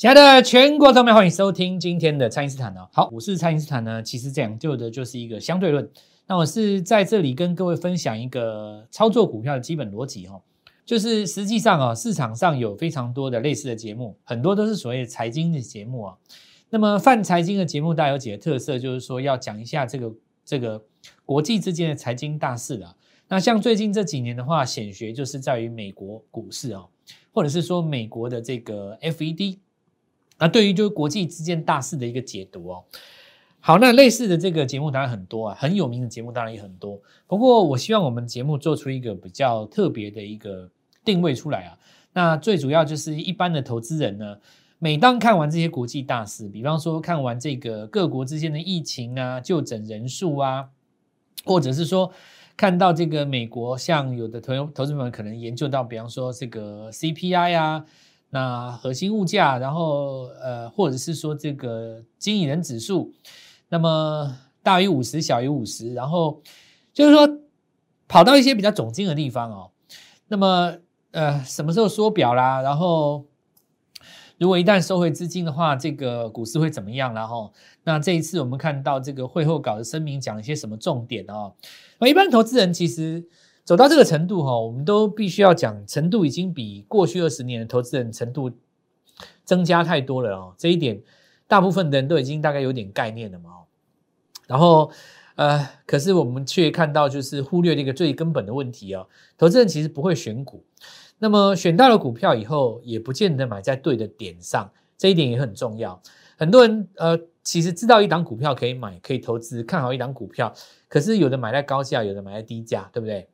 亲爱的全国同胞，欢迎收听今天的蔡因斯坦哦。好，股市蔡因斯坦呢，其实讲究的就是一个相对论。那我是在这里跟各位分享一个操作股票的基本逻辑哈，就是实际上啊，市场上有非常多的类似的节目，很多都是所谓财经的节目啊。那么泛财经的节目，大有几个特色，就是说要讲一下这个这个国际之间的财经大事啊。那像最近这几年的话，显学就是在于美国股市哦，或者是说美国的这个 FED，那对于就是国际之间大事的一个解读哦。好，那类似的这个节目当然很多啊，很有名的节目当然也很多。不过，我希望我们节目做出一个比较特别的一个定位出来啊。那最主要就是一般的投资人呢，每当看完这些国际大事，比方说看完这个各国之间的疫情啊、就诊人数啊，或者是说看到这个美国，像有的投投资们可能研究到，比方说这个 CPI 啊。那核心物价，然后呃，或者是说这个经营人指数。那么大于五十，小于五十，然后就是说跑到一些比较总金的地方哦。那么呃，什么时候缩表啦？然后如果一旦收回资金的话，这个股市会怎么样？然后那这一次我们看到这个会后稿的声明讲一些什么重点哦？一般投资人其实走到这个程度哈，我们都必须要讲程度已经比过去二十年的投资人程度增加太多了哦。这一点大部分的人都已经大概有点概念了嘛。然后，呃，可是我们却看到，就是忽略了一个最根本的问题哦。投资人其实不会选股，那么选到了股票以后，也不见得买在对的点上，这一点也很重要。很多人呃，其实知道一档股票可以买，可以投资，看好一档股票，可是有的买在高价，有的买在低价，对不对？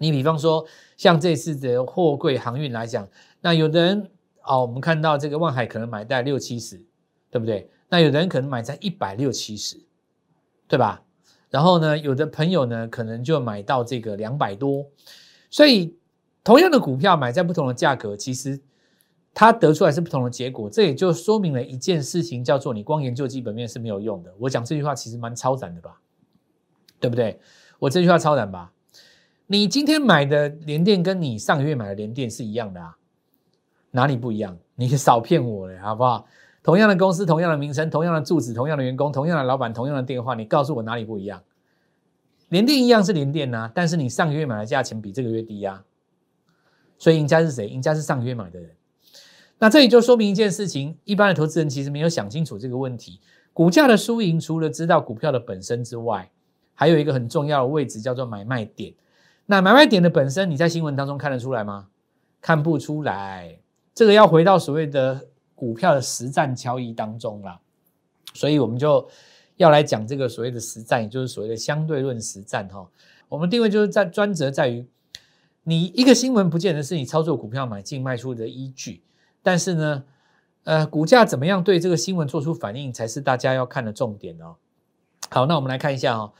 你比方说，像这次的货柜航运来讲，那有的人哦，我们看到这个万海可能买在六七十，对不对？那有的人可能买在一百六七十。对吧？然后呢，有的朋友呢，可能就买到这个两百多，所以同样的股票买在不同的价格，其实它得出来是不同的结果。这也就说明了一件事情，叫做你光研究基本面是没有用的。我讲这句话其实蛮超然的吧？对不对？我这句话超然吧？你今天买的联电跟你上个月买的联电是一样的啊？哪里不一样？你少骗我了，好不好？同样的公司，同样的名称，同样的住址，同样的员工，同样的老板，同样的电话，你告诉我哪里不一样？联电一样是联电呐，但是你上个月买的价钱比这个月低呀，所以赢家是谁？赢家是上个月买的人。那这里就说明一件事情：一般的投资人其实没有想清楚这个问题。股价的输赢，除了知道股票的本身之外，还有一个很重要的位置叫做买卖点。那买卖点的本身，你在新闻当中看得出来吗？看不出来。这个要回到所谓的。股票的实战交易当中啦，所以我们就要来讲这个所谓的实战，也就是所谓的相对论实战哈。我们定位就是在专责在于，你一个新闻不见得是你操作股票买进卖出的依据，但是呢，呃，股价怎么样对这个新闻做出反应，才是大家要看的重点哦。好，那我们来看一下哈，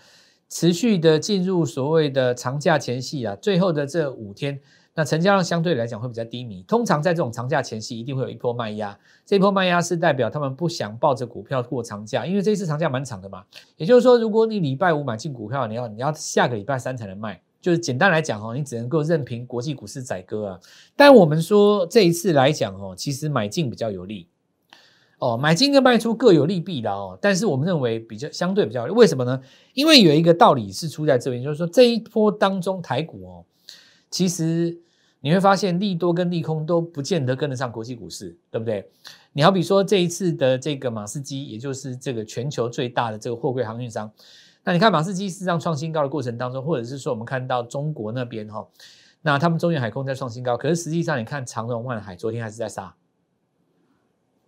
持续的进入所谓的长假前夕啊，最后的这五天。那成交量相对来讲会比较低迷，通常在这种长假前夕，一定会有一波卖压。这波卖压是代表他们不想抱着股票过长假，因为这一次长假蛮长的嘛。也就是说，如果你礼拜五买进股票，你要你要下个礼拜三才能卖，就是简单来讲哦，你只能够任凭国际股市宰割啊。但我们说这一次来讲哦，其实买进比较有利哦，买进跟卖出各有利弊的哦。但是我们认为比较相对比较为什么呢？因为有一个道理是出在这边，就是说这一波当中台股哦。其实你会发现利多跟利空都不见得跟得上国际股市，对不对？你好比说这一次的这个马士基，也就是这个全球最大的这个货柜航运商，那你看马士基实上创新高的过程当中，或者是说我们看到中国那边哈，那他们中远海空在创新高，可是实际上你看长荣、万海昨天还是在杀，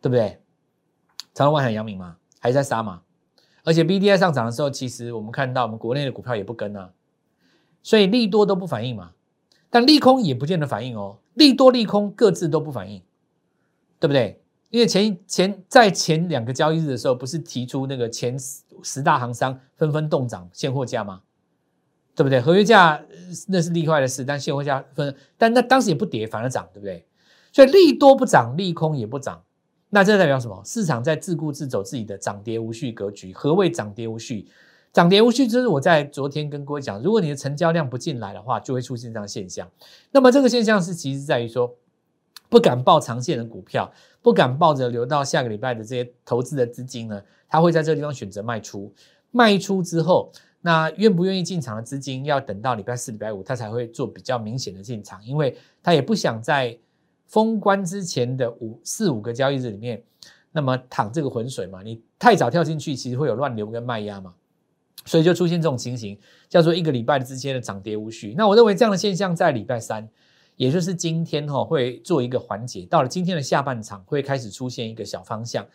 对不对？长隆、万海、阳明嘛，还在杀嘛？而且 B D I 上涨的时候，其实我们看到我们国内的股票也不跟啊，所以利多都不反应嘛。但利空也不见得反应哦，利多利空各自都不反应，对不对？因为前前在前两个交易日的时候，不是提出那个前十大行商纷纷动涨现货价吗？对不对？合约价那是另外的事，但现货价分，但那当时也不跌，反而涨，对不对？所以利多不涨，利空也不涨，那这代表什么？市场在自顾自走自己的涨跌无序格局。何谓涨跌无序？涨跌无序就是我在昨天跟各位讲，如果你的成交量不进来的话，就会出现这样现象。那么这个现象是其实在于说，不敢报长线的股票，不敢抱着留到下个礼拜的这些投资的资金呢，他会在这个地方选择卖出。卖出之后，那愿不愿意进场的资金要等到礼拜四、礼拜五，他才会做比较明显的进场，因为他也不想在封关之前的五四五个交易日里面，那么淌这个浑水嘛。你太早跳进去，其实会有乱流跟卖压嘛。所以就出现这种情形，叫做一个礼拜之间的涨跌无序。那我认为这样的现象在礼拜三，也就是今天哈，会做一个缓解。到了今天的下半场，会开始出现一个小方向。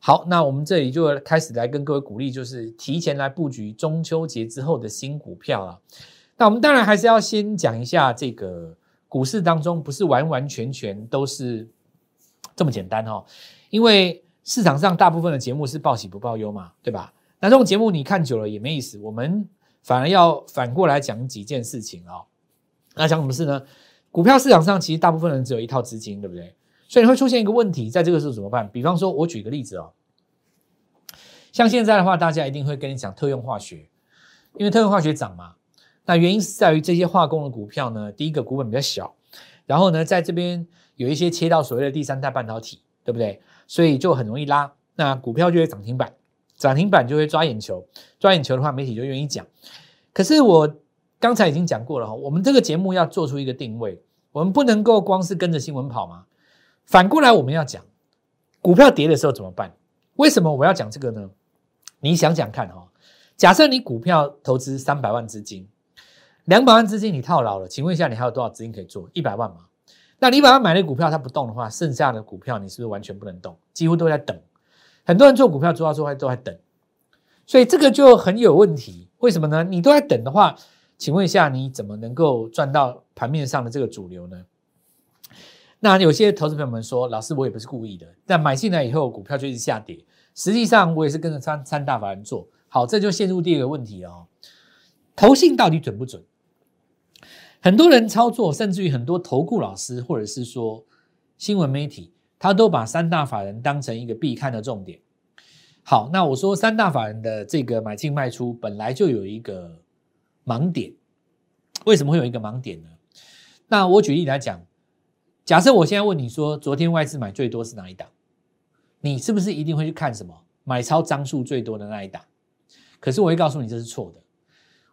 好，那我们这里就开始来跟各位鼓励，就是提前来布局中秋节之后的新股票了。那我们当然还是要先讲一下这个股市当中，不是完完全全都是这么简单哈，因为市场上大部分的节目是报喜不报忧嘛，对吧？那这种节目你看久了也没意思，我们反而要反过来讲几件事情哦。那讲什么事呢？股票市场上其实大部分人只有一套资金，对不对？所以你会出现一个问题，在这个时候怎么办？比方说，我举个例子哦，像现在的话，大家一定会跟你讲特用化学，因为特用化学涨嘛。那原因是在于这些化工的股票呢，第一个股本比较小，然后呢，在这边有一些切到所谓的第三代半导体，对不对？所以就很容易拉，那股票就会涨停板。涨停板就会抓眼球，抓眼球的话，媒体就愿意讲。可是我刚才已经讲过了哈，我们这个节目要做出一个定位，我们不能够光是跟着新闻跑嘛。反过来，我们要讲股票跌的时候怎么办？为什么我要讲这个呢？你想想看哈，假设你股票投资三百万资金，两百万资金你套牢了，请问一下，你还有多少资金可以做？一百万吗？那你把它买的股票它不动的话，剩下的股票你是不是完全不能动？几乎都在等。很多人做股票做到做还都在等，所以这个就很有问题。为什么呢？你都在等的话，请问一下，你怎么能够赚到盘面上的这个主流呢？那有些投资朋友们说，老师我也不是故意的，但买进来以后股票就一直下跌。实际上我也是跟着三三大法人做好，这就陷入第二个问题哦。投信到底准不准？很多人操作，甚至于很多投顾老师或者是说新闻媒体。他都把三大法人当成一个必看的重点。好，那我说三大法人的这个买进卖出本来就有一个盲点，为什么会有一个盲点呢？那我举例来讲，假设我现在问你说，昨天外资买最多是哪一档？你是不是一定会去看什么买超张数最多的那一档？可是我会告诉你这是错的。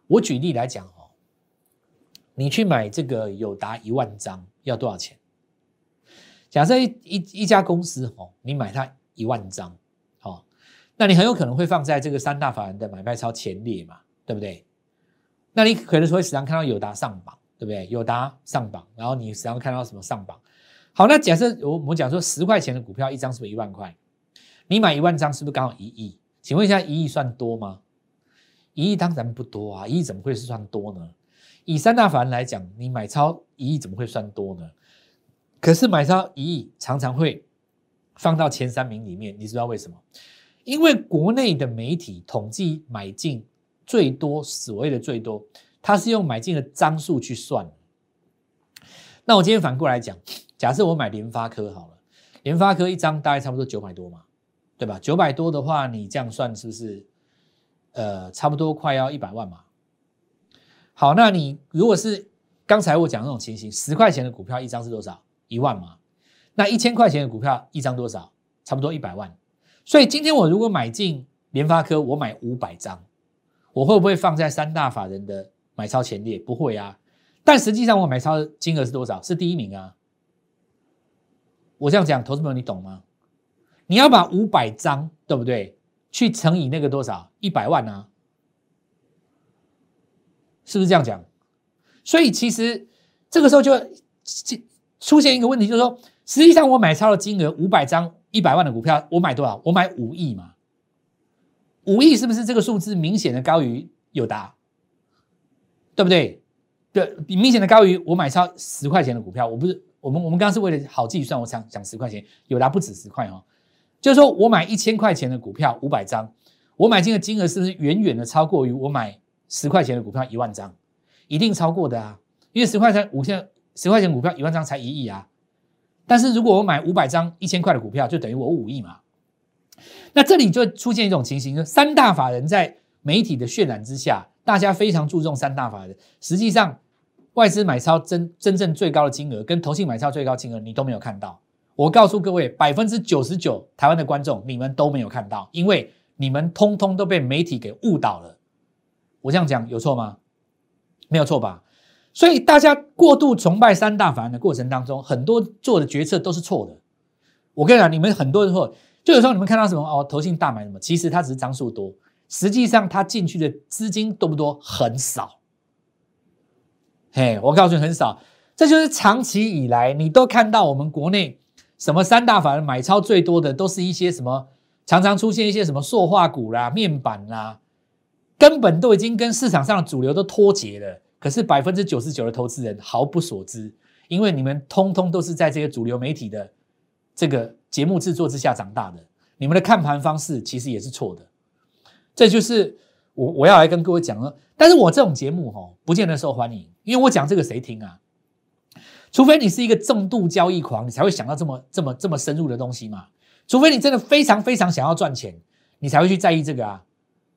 我举例来讲哦，你去买这个友达一万张要多少钱？假设一一一家公司哦，你买它一万张，哦，那你很有可能会放在这个三大法人的买卖超前列嘛，对不对？那你可能会时常看到友达上榜，对不对？友达上榜，然后你时常看到什么上榜？好，那假设我我们讲说十块钱的股票一张是不是一万块？你买一万张是不是刚好一亿？请问一下，一亿算多吗？一亿当然不多啊，一亿怎么会是算多呢？以三大法人来讲，你买超一亿怎么会算多呢？可是买超一亿常常会放到前三名里面，你知道为什么？因为国内的媒体统计买进最多，所谓的最多，它是用买进的张数去算。那我今天反过来讲，假设我买联发科好了，联发科一张大概差不多九百多嘛，对吧？九百多的话，你这样算是不是？呃，差不多快要一百万嘛。好，那你如果是刚才我讲那种情形，十块钱的股票一张是多少？一万嘛，那一千块钱的股票一张多少？差不多一百万。所以今天我如果买进联发科，我买五百张，我会不会放在三大法人的买超前列？不会啊。但实际上我买超金额是多少？是第一名啊。我这样讲，投资朋友你懂吗？你要把五百张对不对？去乘以那个多少？一百万啊？是不是这样讲？所以其实这个时候就出现一个问题，就是说，实际上我买超的金额五百张一百万的股票，我买多少？我买五亿嘛？五亿是不是这个数字明显的高于友达？对不对？对，明显的高于我买超十块钱的股票。我不是我们我们刚刚是为了好计算，我想讲十块钱，有达不止十块哦。就是说我买一千块钱的股票五百张，我买进的金额是不是远远的超过于我买十块钱的股票一万张？一定超过的啊，因为十块钱五千十块钱股票一万张才一亿啊。但是如果我买五百张一千块的股票，就等于我五亿嘛。那这里就出现一种情形，就三大法人在媒体的渲染之下，大家非常注重三大法人，实际上外资买超真真正最高的金额跟投信买超最高金额，你都没有看到。我告诉各位，百分之九十九台湾的观众，你们都没有看到，因为你们通通都被媒体给误导了。我这样讲有错吗？没有错吧？所以大家过度崇拜三大法案的过程当中，很多做的决策都是错的。我跟你讲，你们很多人错，就有时候你们看到什么哦，投信大买什么，其实它只是张数多，实际上它进去的资金多不多？很少。嘿，我告诉你很少，这就是长期以来你都看到我们国内什么三大法人买超最多的，都是一些什么常常出现一些什么塑化股啦、面板啦，根本都已经跟市场上的主流都脱节了。可是百分之九十九的投资人毫不所知，因为你们通通都是在这些主流媒体的这个节目制作之下长大的，你们的看盘方式其实也是错的。这就是我我要来跟各位讲了。但是我这种节目哈，不见得受欢迎，因为我讲这个谁听啊？除非你是一个重度交易狂，你才会想到这么这么这么深入的东西嘛。除非你真的非常非常想要赚钱，你才会去在意这个啊，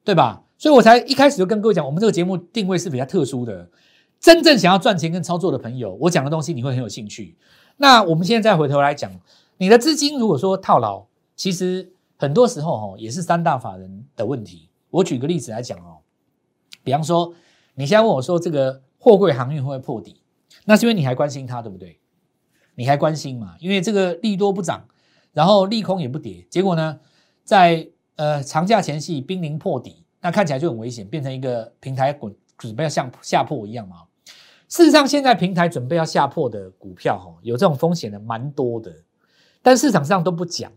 对吧？所以我才一开始就跟各位讲，我们这个节目定位是比较特殊的。真正想要赚钱跟操作的朋友，我讲的东西你会很有兴趣。那我们现在再回头来讲，你的资金如果说套牢，其实很多时候哦也是三大法人的问题。我举个例子来讲哦，比方说你现在问我说这个货柜航运会不会破底，那是因为你还关心它，对不对？你还关心嘛？因为这个利多不涨，然后利空也不跌，结果呢，在呃长假前夕濒临破底。那看起来就很危险，变成一个平台滚准备要像下破一样嘛。事实上，现在平台准备要下破的股票，哈，有这种风险的蛮多的，但市场上都不讲。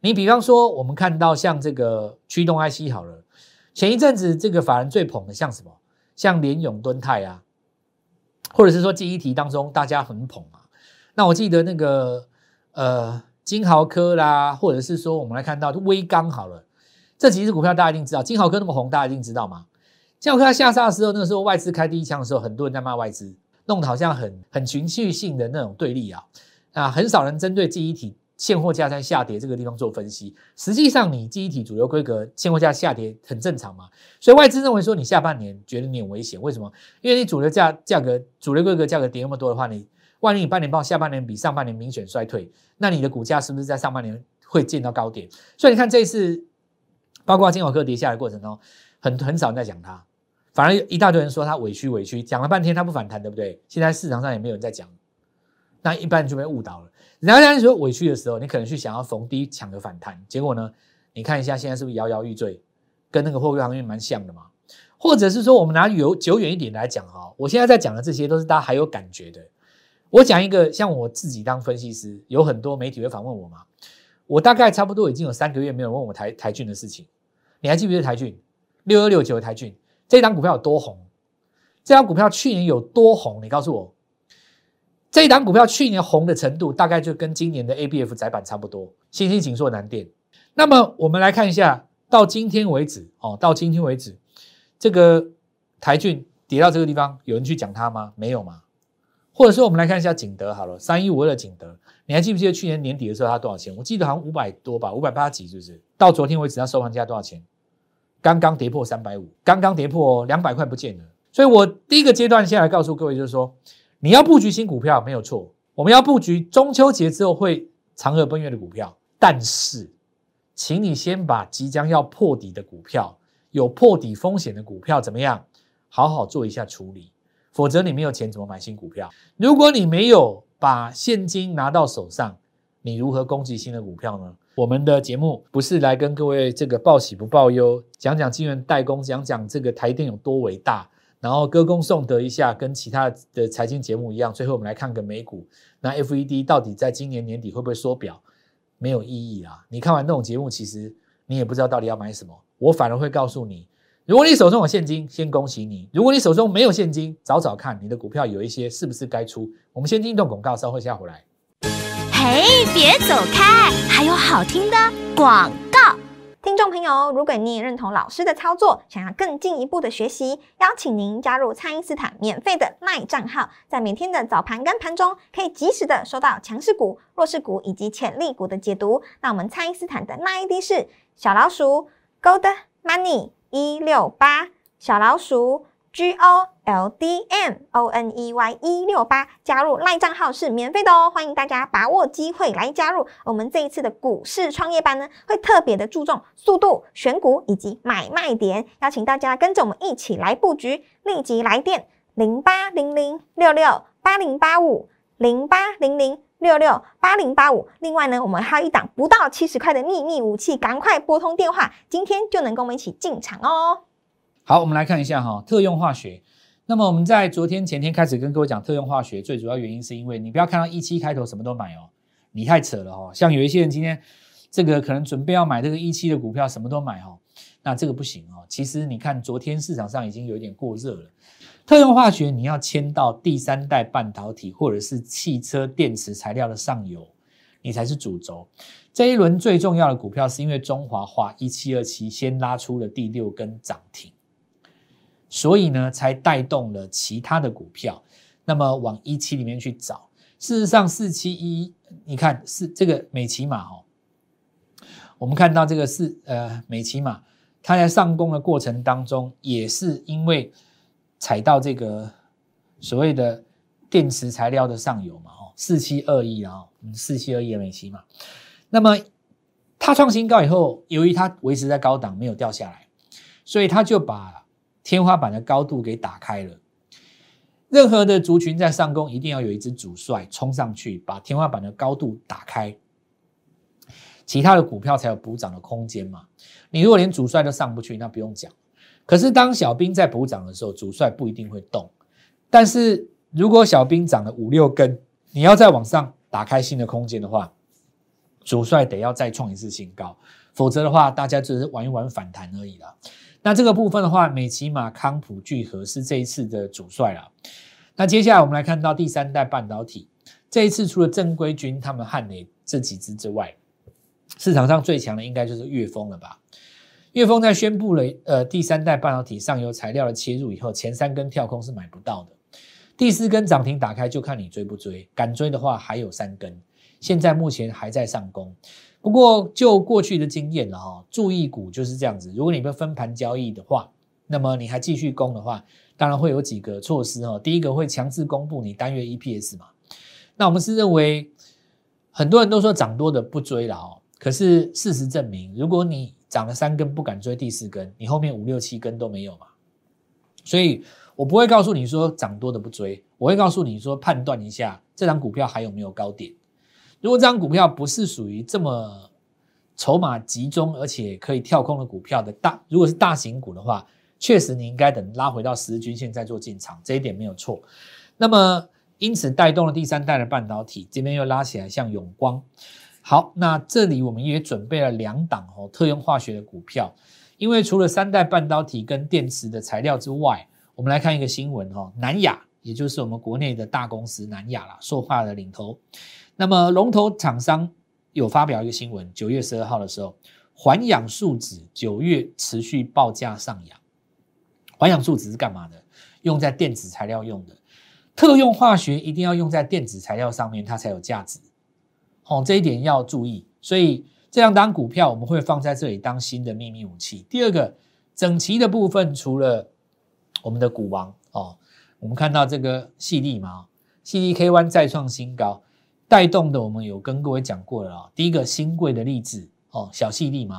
你比方说，我们看到像这个驱动 IC 好了，前一阵子这个法人最捧的像什么？像联永、敦泰啊，或者是说记忆题当中大家很捧啊。那我记得那个呃金豪科啦，或者是说我们来看到微刚好了。这几只股票大家一定知道，金豪科那么红，大家一定知道吗？金豪科下杀的时候，那个时候外资开第一枪的时候，很多人在骂外资，弄得好像很很情绪性的那种对立啊啊，很少人针对记忆体现货价在下跌这个地方做分析。实际上，你记忆体主流规格现货价下跌很正常嘛，所以外资认为说你下半年觉得你很危险，为什么？因为你主流价价格主流规格价格跌那么多的话，你万一你半年报下半年比上半年明显衰退，那你的股价是不是在上半年会见到高点？所以你看这一次。包括金华科跌下来过程中，很很少人在讲它，反而一大堆人说它委屈委屈，讲了半天它不反弹，对不对？现在市场上也没有人在讲，那一般人就被误导了。然后人家说委屈的时候，你可能去想要逢低抢个反弹，结果呢，你看一下现在是不是摇摇欲坠，跟那个货柜行业蛮像的嘛？或者是说，我们拿有久远一点来讲哈，我现在在讲的这些都是大家还有感觉的。我讲一个，像我自己当分析师，有很多媒体会访问我嘛，我大概差不多已经有三个月没有问我台台骏的事情。你还记不记得台骏六二六九的台骏这张股票有多红？这张股票去年有多红？你告诉我，这一档股票去年红的程度大概就跟今年的 A B F 窄板差不多。新兴锦硕南电。那么我们来看一下，到今天为止哦，到今天为止，这个台骏跌到这个地方，有人去讲它吗？没有吗？或者说，我们来看一下景德好了，三一五二的景德，你还记不记得去年年底的时候它多少钱？我记得好像五百多吧，五百八几是不是？到昨天为止它收盘价多少钱？刚刚跌破三百五，刚刚跌破两百块不见了。所以我第一个阶段先来告诉各位，就是说你要布局新股票没有错，我们要布局中秋节之后会嫦娥奔月的股票，但是，请你先把即将要破底的股票、有破底风险的股票怎么样，好好做一下处理。否则你没有钱怎么买新股票？如果你没有把现金拿到手上，你如何攻击新的股票呢？我们的节目不是来跟各位这个报喜不报忧，讲讲金源代工，讲讲这个台电有多伟大，然后歌功颂德一下，跟其他的财经节目一样。最后我们来看个美股，那 FED 到底在今年年底会不会缩表？没有意义啊！你看完那种节目，其实你也不知道到底要买什么。我反而会告诉你。如果你手中有现金，先恭喜你；如果你手中没有现金，找找看你的股票有一些是不是该出。我们先听一段广告，稍后下回来。嘿，别走开，还有好听的广。听众朋友，如果你也认同老师的操作，想要更进一步的学习，邀请您加入蔡因斯坦免费的卖账号，在每天的早盘跟盘中，可以及时的收到强势股、弱势股以及潜力股的解读。那我们蔡因斯坦的赖 ID 是小老鼠 Gold Money。一六八小老鼠 G O L D M O N E Y 一六八加入赖账号是免费的哦，欢迎大家把握机会来加入。我们这一次的股市创业班呢，会特别的注重速度、选股以及买卖点，邀请大家跟着我们一起来布局。立即来电零八零零六六八零八五零八零零。六六八零八五，另外呢，我们还有一档不到七十块的秘密武器，赶快拨通电话，今天就能跟我们一起进场哦。好，我们来看一下哈，特用化学。那么我们在昨天前天开始跟各位讲特用化学，最主要原因是因为你不要看到一期开头什么都买哦，你太扯了哦。像有一些人今天这个可能准备要买这个一期的股票，什么都买哦，那这个不行哦。其实你看昨天市场上已经有点过热了。特用化学，你要签到第三代半导体或者是汽车电池材料的上游，你才是主轴。这一轮最重要的股票，是因为中华化一七二七先拉出了第六根涨停，所以呢，才带动了其他的股票，那么往一期里面去找。事实上，四七一，你看是这个美骑马哦，我们看到这个是呃美骑马，它在上攻的过程当中，也是因为。踩到这个所谓的电池材料的上游嘛，哦，四七二亿啊，四七二亿美金嘛。那么它创新高以后，由于它维持在高档没有掉下来，所以它就把天花板的高度给打开了。任何的族群在上攻，一定要有一只主帅冲上去，把天花板的高度打开，其他的股票才有补涨的空间嘛。你如果连主帅都上不去，那不用讲。可是当小兵在补涨的时候，主帅不一定会动。但是如果小兵涨了五六根，你要再往上打开新的空间的话，主帅得要再创一次新高，否则的话，大家只是玩一玩反弹而已啦。那这个部分的话，美骑马、康普聚合是这一次的主帅啦。那接下来我们来看到第三代半导体，这一次除了正规军他们汉磊这几支之外，市场上最强的应该就是岳峰了吧？岳峰在宣布了呃第三代半导体上游材料的切入以后，前三根跳空是买不到的，第四根涨停打开就看你追不追，敢追的话还有三根，现在目前还在上攻。不过就过去的经验了哈，注意股就是这样子，如果你不分盘交易的话，那么你还继续攻的话，当然会有几个措施哈。第一个会强制公布你单月 EPS 嘛，那我们是认为很多人都说涨多的不追了哦，可是事实证明，如果你涨了三根不敢追第四根，你后面五六七根都没有嘛？所以我不会告诉你说涨多的不追，我会告诉你说判断一下这张股票还有没有高点。如果这张股票不是属于这么筹码集中而且可以跳空的股票的大，如果是大型股的话，确实你应该等拉回到十日均线再做进场，这一点没有错。那么因此带动了第三代的半导体，这边又拉起来，像永光。好，那这里我们也准备了两档哦，特用化学的股票。因为除了三代半导体跟电池的材料之外，我们来看一个新闻哦，南亚，也就是我们国内的大公司南亚啦，塑化的领头。那么龙头厂商有发表一个新闻，九月十二号的时候，环氧树脂九月持续报价上扬。环氧树脂是干嘛的？用在电子材料用的。特用化学一定要用在电子材料上面，它才有价值。哦，这一点要注意，所以这两档股票我们会放在这里当新的秘密武器。第二个，整齐的部分除了我们的股王哦，我们看到这个细粒嘛细粒 K one 再创新高，带动的我们有跟各位讲过了啊。第一个新贵的例子哦，小细粒嘛，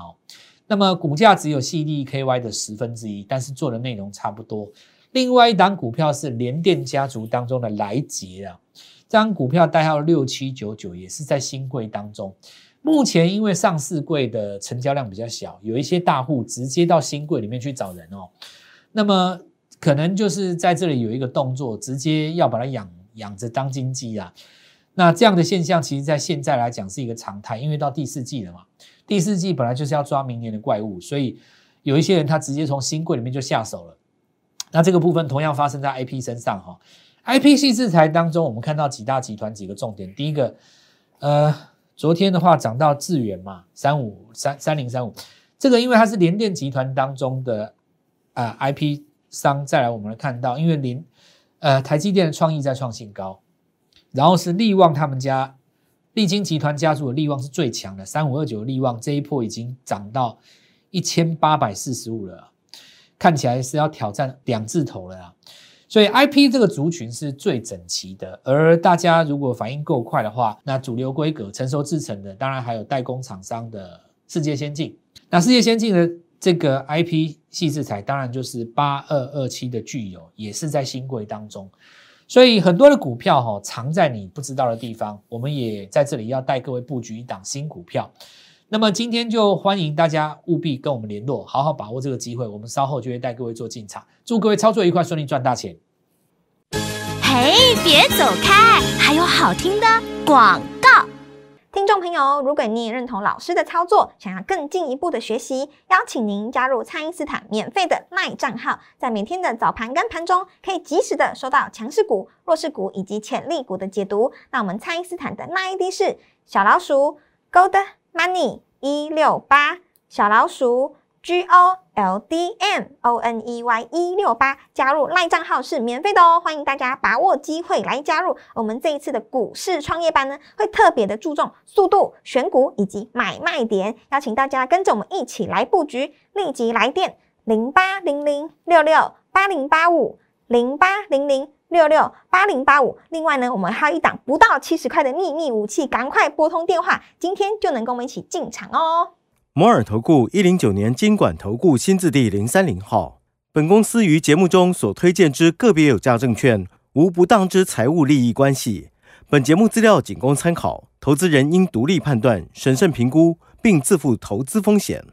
那么股价只有细粒 K Y 的十分之一，但是做的内容差不多。另外一档股票是联电家族当中的来捷啊。这张股票代号六七九九，也是在新贵当中。目前因为上市柜的成交量比较小，有一些大户直接到新贵里面去找人哦。那么可能就是在这里有一个动作，直接要把它养养着当金鸡啊。那这样的现象，其实在现在来讲是一个常态，因为到第四季了嘛。第四季本来就是要抓明年的怪物，所以。有一些人他直接从新贵里面就下手了。那这个部分同样发生在 IP 身上哈，IP 系制裁当中，我们看到几大集团几个重点。第一个，呃，昨天的话涨到智远嘛，三五三三零三五，这个因为它是联电集团当中的啊 IP 商。再来，我们来看到，因为联呃台积电的创意在创新高，然后是力旺他们家利晶集团家族的力旺是最强的，三五二九力旺这一波已经涨到一千八百四十五了。看起来是要挑战两字头了啊，所以 I P 这个族群是最整齐的，而大家如果反应够快的话，那主流规格成熟制成的，当然还有代工厂商的世界先进。那世界先进的这个 I P 细制材，当然就是八二二七的具有，也是在新贵当中。所以很多的股票哈，藏在你不知道的地方，我们也在这里要带各位布局一档新股票。那么今天就欢迎大家务必跟我们联络，好好把握这个机会。我们稍后就会带各位做进场，祝各位操作愉快，顺利赚大钱。嘿，别走开，还有好听的广。听众朋友，如果你也认同老师的操作，想要更进一步的学习，邀请您加入蔡因斯坦免费的赖账号，在每天的早盘跟盘中，可以及时的收到强势股、弱势股以及潜力股的解读。那我们蔡因斯坦的赖 ID 是小老鼠 Gold。Money 一六八小老鼠 G O L D M O N E Y 一六八加入赖账号是免费的哦，欢迎大家把握机会来加入。我们这一次的股市创业班呢，会特别的注重速度、选股以及买卖点，邀请大家跟着我们一起来布局。立即来电零八零零六六八零八五零八零零。六六八零八五，另外呢，我们还有一档不到七十块的秘密武器，赶快拨通电话，今天就能跟我们一起进场哦。摩尔投顾一零九年经管投顾新字第零三零号，本公司于节目中所推荐之个别有价证券，无不当之财务利益关系。本节目资料仅供参考，投资人应独立判断、审慎评估，并自负投资风险。